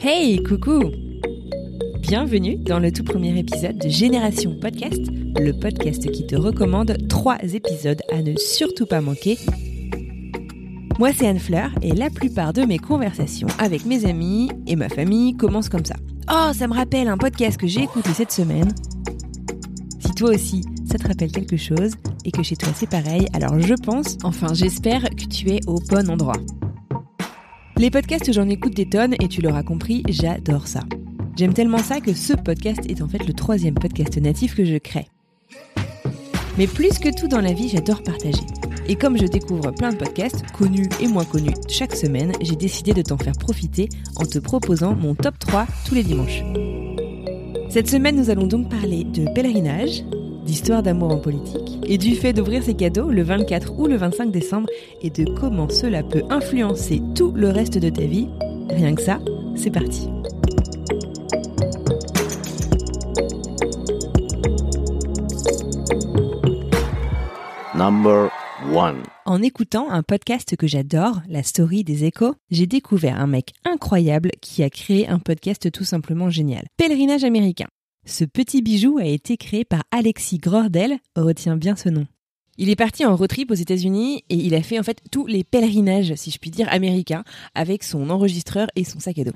Hey, coucou Bienvenue dans le tout premier épisode de Génération Podcast, le podcast qui te recommande trois épisodes à ne surtout pas manquer. Moi, c'est Anne Fleur et la plupart de mes conversations avec mes amis et ma famille commencent comme ça. Oh, ça me rappelle un podcast que j'ai écouté cette semaine. Si toi aussi, ça te rappelle quelque chose et que chez toi c'est pareil, alors je pense, enfin j'espère que tu es au bon endroit. Les podcasts, j'en écoute des tonnes et tu l'auras compris, j'adore ça. J'aime tellement ça que ce podcast est en fait le troisième podcast natif que je crée. Mais plus que tout dans la vie, j'adore partager. Et comme je découvre plein de podcasts, connus et moins connus, chaque semaine, j'ai décidé de t'en faire profiter en te proposant mon top 3 tous les dimanches. Cette semaine, nous allons donc parler de pèlerinage, d'histoire d'amour en politique, et du fait d'ouvrir ses cadeaux le 24 ou le 25 décembre, et de comment cela peut influencer tout le reste de ta vie. Rien que ça, c'est parti. Number one. En écoutant un podcast que j'adore, La Story des Échos, j'ai découvert un mec incroyable qui a créé un podcast tout simplement génial. Pèlerinage américain. Ce petit bijou a été créé par Alexis Gordel, retiens bien ce nom. Il est parti en road trip aux États-Unis et il a fait en fait tous les pèlerinages, si je puis dire, américains, avec son enregistreur et son sac à dos.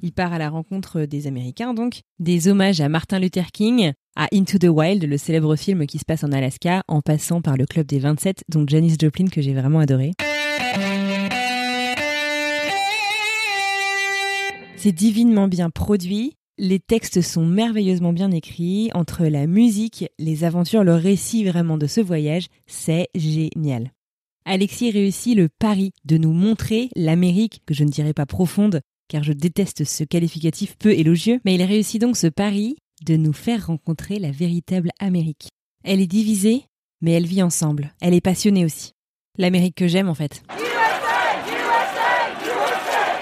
Il part à la rencontre des Américains, donc des hommages à Martin Luther King, à Into the Wild, le célèbre film qui se passe en Alaska, en passant par le Club des 27, dont Janis Joplin que j'ai vraiment adoré. C'est divinement bien produit. Les textes sont merveilleusement bien écrits. Entre la musique, les aventures, le récit vraiment de ce voyage, c'est génial. Alexis réussit le pari de nous montrer l'Amérique, que je ne dirais pas profonde, car je déteste ce qualificatif peu élogieux, mais il réussit donc ce pari de nous faire rencontrer la véritable Amérique. Elle est divisée, mais elle vit ensemble. Elle est passionnée aussi. L'Amérique que j'aime en fait.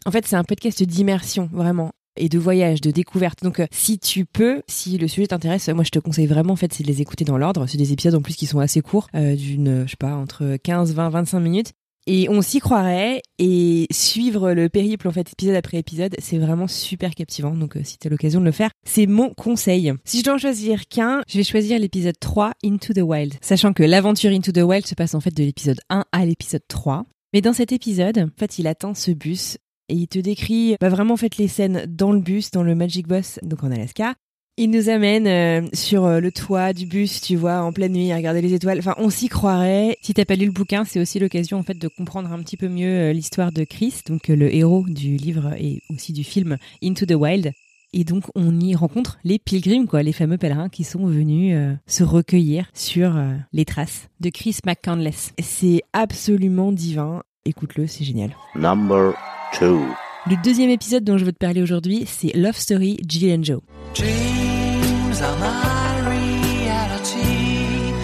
En fait, c'est un podcast d'immersion, vraiment et de voyage, de découverte. Donc, euh, si tu peux, si le sujet t'intéresse, moi je te conseille vraiment en fait, c'est de les écouter dans l'ordre. C'est des épisodes en plus qui sont assez courts, euh, d'une, je sais pas, entre 15, 20, 25 minutes. Et on s'y croirait et suivre le périple en fait épisode après épisode, c'est vraiment super captivant. Donc euh, si tu as l'occasion de le faire, c'est mon conseil. Si je dois en choisir qu'un, je vais choisir l'épisode 3 Into the Wild, sachant que l'aventure Into the Wild se passe en fait de l'épisode 1 à l'épisode 3. Mais dans cet épisode, en fait, il attend ce bus et il te décrit bah, vraiment en fait les scènes dans le bus, dans le Magic Bus, donc en Alaska. Il nous amène euh, sur euh, le toit du bus, tu vois, en pleine nuit, à regarder les étoiles. Enfin, on s'y croirait. Si t'as pas lu le bouquin, c'est aussi l'occasion en fait de comprendre un petit peu mieux euh, l'histoire de Chris, donc le héros du livre et aussi du film Into the Wild. Et donc on y rencontre les pilgrims, quoi, les fameux pèlerins qui sont venus se recueillir sur les traces de Chris McCandless. C'est absolument divin. Écoute-le, c'est génial. Number two. Le deuxième épisode dont je veux te parler aujourd'hui, c'est Love Story Jill and Joe. Dreams are my reality,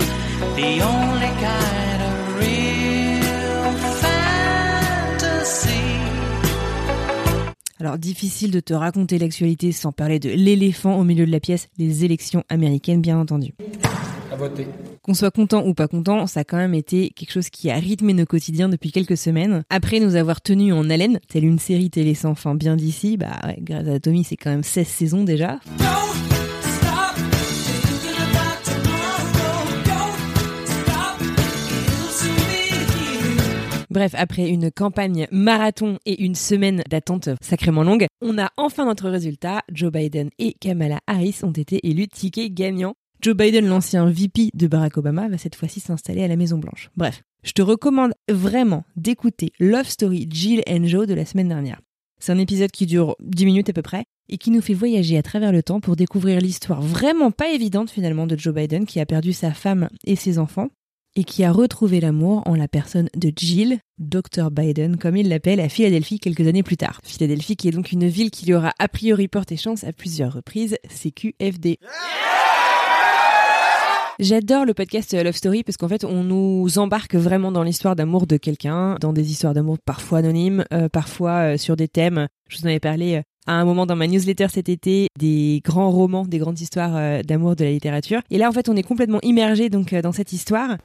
the only kind of real fantasy. Alors difficile de te raconter l'actualité sans parler de l'éléphant au milieu de la pièce, les élections américaines bien entendu. Qu'on soit content ou pas content, ça a quand même été quelque chose qui a rythmé nos quotidiens depuis quelques semaines. Après nous avoir tenus en haleine, telle une série télé sans fin bien d'ici, bah ouais, Grey's Anatomy c'est quand même 16 saisons déjà. Bref, après une campagne marathon et une semaine d'attente sacrément longue, on a enfin notre résultat. Joe Biden et Kamala Harris ont été élus tickets gagnants. Joe Biden, l'ancien VP de Barack Obama, va cette fois-ci s'installer à la Maison Blanche. Bref, je te recommande vraiment d'écouter Love Story Jill and Joe de la semaine dernière. C'est un épisode qui dure 10 minutes à peu près et qui nous fait voyager à travers le temps pour découvrir l'histoire vraiment pas évidente finalement de Joe Biden qui a perdu sa femme et ses enfants et qui a retrouvé l'amour en la personne de Jill, Dr Biden, comme il l'appelle, à Philadelphie quelques années plus tard. Philadelphie qui est donc une ville qui lui aura a priori porté chance à plusieurs reprises, CQFD. J'adore le podcast Love Story parce qu'en fait, on nous embarque vraiment dans l'histoire d'amour de quelqu'un, dans des histoires d'amour parfois anonymes, euh, parfois euh, sur des thèmes. Je vous en avais parlé euh, à un moment dans ma newsletter cet été des grands romans, des grandes histoires euh, d'amour de la littérature. Et là, en fait, on est complètement immergé donc euh, dans cette histoire.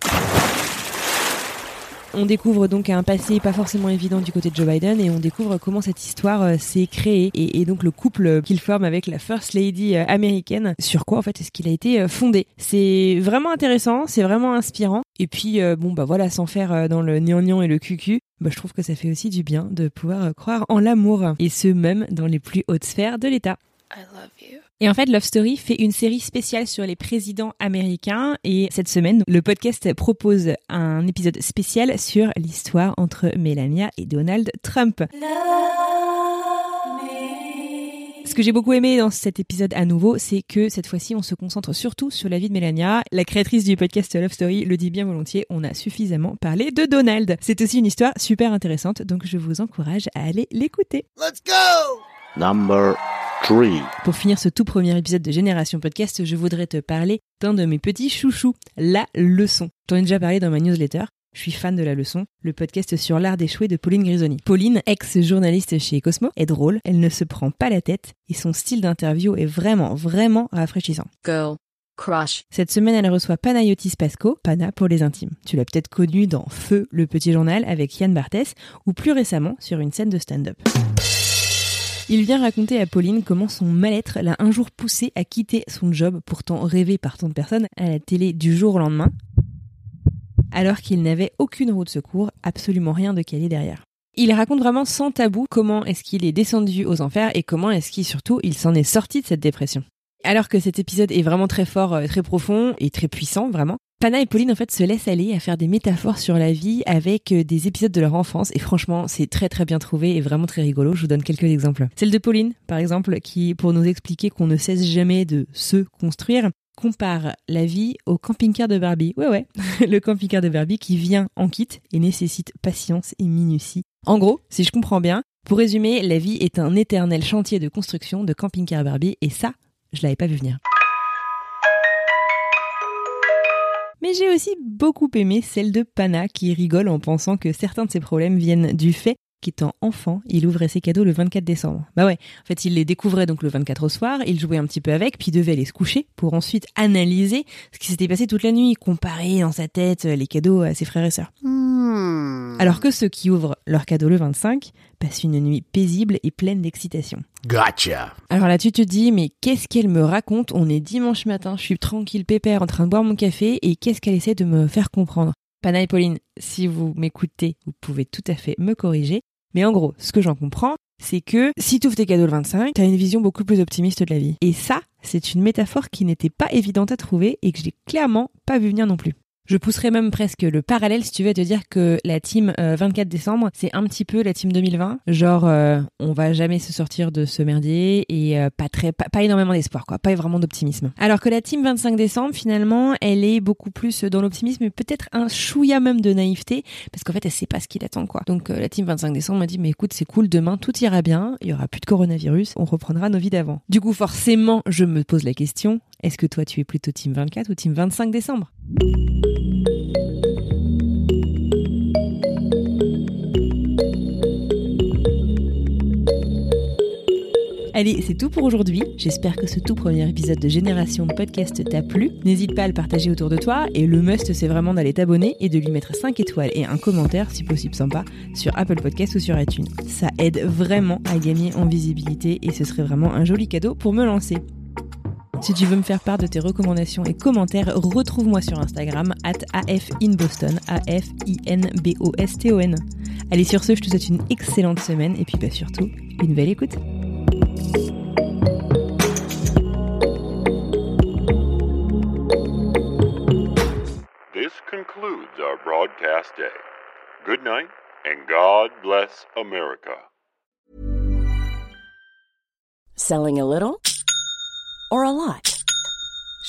On découvre donc un passé pas forcément évident du côté de Joe Biden et on découvre comment cette histoire euh, s'est créée et, donc le couple qu'il forme avec la First Lady euh, américaine, sur quoi en fait est-ce qu'il a été euh, fondé? C'est vraiment intéressant, c'est vraiment inspirant et puis bon bah voilà, sans faire dans le gnangnan et le cucu, bah, je trouve que ça fait aussi du bien de pouvoir croire en l'amour et ce même dans les plus hautes sphères de l'État. Et en fait, Love Story fait une série spéciale sur les présidents américains. Et cette semaine, le podcast propose un épisode spécial sur l'histoire entre Melania et Donald Trump. Ce que j'ai beaucoup aimé dans cet épisode à nouveau, c'est que cette fois-ci, on se concentre surtout sur la vie de Melania. La créatrice du podcast Love Story le dit bien volontiers, on a suffisamment parlé de Donald. C'est aussi une histoire super intéressante, donc je vous encourage à aller l'écouter. Number 3. Pour finir ce tout premier épisode de Génération Podcast, je voudrais te parler d'un de mes petits chouchous, la leçon. T'en ai déjà parlé dans ma newsletter. Je suis fan de La Leçon, le podcast sur l'art d'échouer de Pauline Grisoni. Pauline, ex-journaliste chez Cosmo, est drôle, elle ne se prend pas la tête et son style d'interview est vraiment, vraiment rafraîchissant. Girl. Crush. Cette semaine, elle reçoit Panayotis Pasco, Pana pour les intimes. Tu l'as peut-être connu dans Feu, le petit journal avec Yann Barthès ou plus récemment sur une scène de stand-up. Il vient raconter à Pauline comment son mal-être l'a un jour poussé à quitter son job, pourtant rêvé par tant de personnes, à la télé du jour au lendemain, alors qu'il n'avait aucune roue de secours, absolument rien de calé derrière. Il raconte vraiment sans tabou comment est-ce qu'il est descendu aux enfers et comment est-ce qu'il surtout il s'en est sorti de cette dépression. Alors que cet épisode est vraiment très fort, euh, très profond et très puissant, vraiment. Pana et Pauline en fait se laissent aller à faire des métaphores sur la vie avec euh, des épisodes de leur enfance et franchement c'est très très bien trouvé et vraiment très rigolo. Je vous donne quelques exemples. Celle de Pauline par exemple qui pour nous expliquer qu'on ne cesse jamais de se construire compare la vie au camping-car de Barbie. Ouais ouais, le camping-car de Barbie qui vient en kit et nécessite patience et minutie. En gros, si je comprends bien, pour résumer, la vie est un éternel chantier de construction de camping-car Barbie et ça, je l'avais pas vu venir. Mais j'ai aussi beaucoup aimé celle de Pana qui rigole en pensant que certains de ses problèmes viennent du fait qu'étant enfant, il ouvrait ses cadeaux le 24 décembre. Bah ouais, en fait, il les découvrait donc le 24 au soir, il jouait un petit peu avec, puis devait aller se coucher pour ensuite analyser ce qui s'était passé toute la nuit, comparer dans sa tête les cadeaux à ses frères et sœurs. Alors que ceux qui ouvrent leurs cadeaux le 25 passent une nuit paisible et pleine d'excitation. Gotcha. Alors là, tu te dis, mais qu'est-ce qu'elle me raconte? On est dimanche matin, je suis tranquille, pépère, en train de boire mon café, et qu'est-ce qu'elle essaie de me faire comprendre? Pana et Pauline, si vous m'écoutez, vous pouvez tout à fait me corriger. Mais en gros, ce que j'en comprends, c'est que si tu ouvres tes cadeaux le 25, t'as une vision beaucoup plus optimiste de la vie. Et ça, c'est une métaphore qui n'était pas évidente à trouver et que j'ai clairement pas vu venir non plus. Je pousserais même presque le parallèle si tu veux te dire que la team euh, 24 décembre, c'est un petit peu la team 2020. Genre, euh, on va jamais se sortir de ce merdier et euh, pas très, pas, énormément d'espoir, quoi, pas vraiment d'optimisme. Alors que la team 25 décembre, finalement, elle est beaucoup plus dans l'optimisme et peut-être un chouïa même de naïveté parce qu'en fait, elle sait pas ce qui l'attend, quoi. Donc, euh, la team 25 décembre m'a dit, mais écoute, c'est cool, demain tout ira bien, il y aura plus de coronavirus, on reprendra nos vies d'avant. Du coup, forcément, je me pose la question, est-ce que toi, tu es plutôt team 24 ou team 25 décembre? Allez, c'est tout pour aujourd'hui. J'espère que ce tout premier épisode de Génération Podcast t'a plu. N'hésite pas à le partager autour de toi. Et le must, c'est vraiment d'aller t'abonner et de lui mettre 5 étoiles et un commentaire, si possible sympa, sur Apple Podcast ou sur iTunes. Ça aide vraiment à gagner en visibilité et ce serait vraiment un joli cadeau pour me lancer. Si tu veux me faire part de tes recommandations et commentaires, retrouve-moi sur Instagram at afinboston, A-F-I-N-B-O-S-T-O-N. Allez, sur ce, je te souhaite une excellente semaine et puis bah, surtout, une belle écoute. This concludes our broadcast day. Good night, and God bless America. Selling a little or a lot?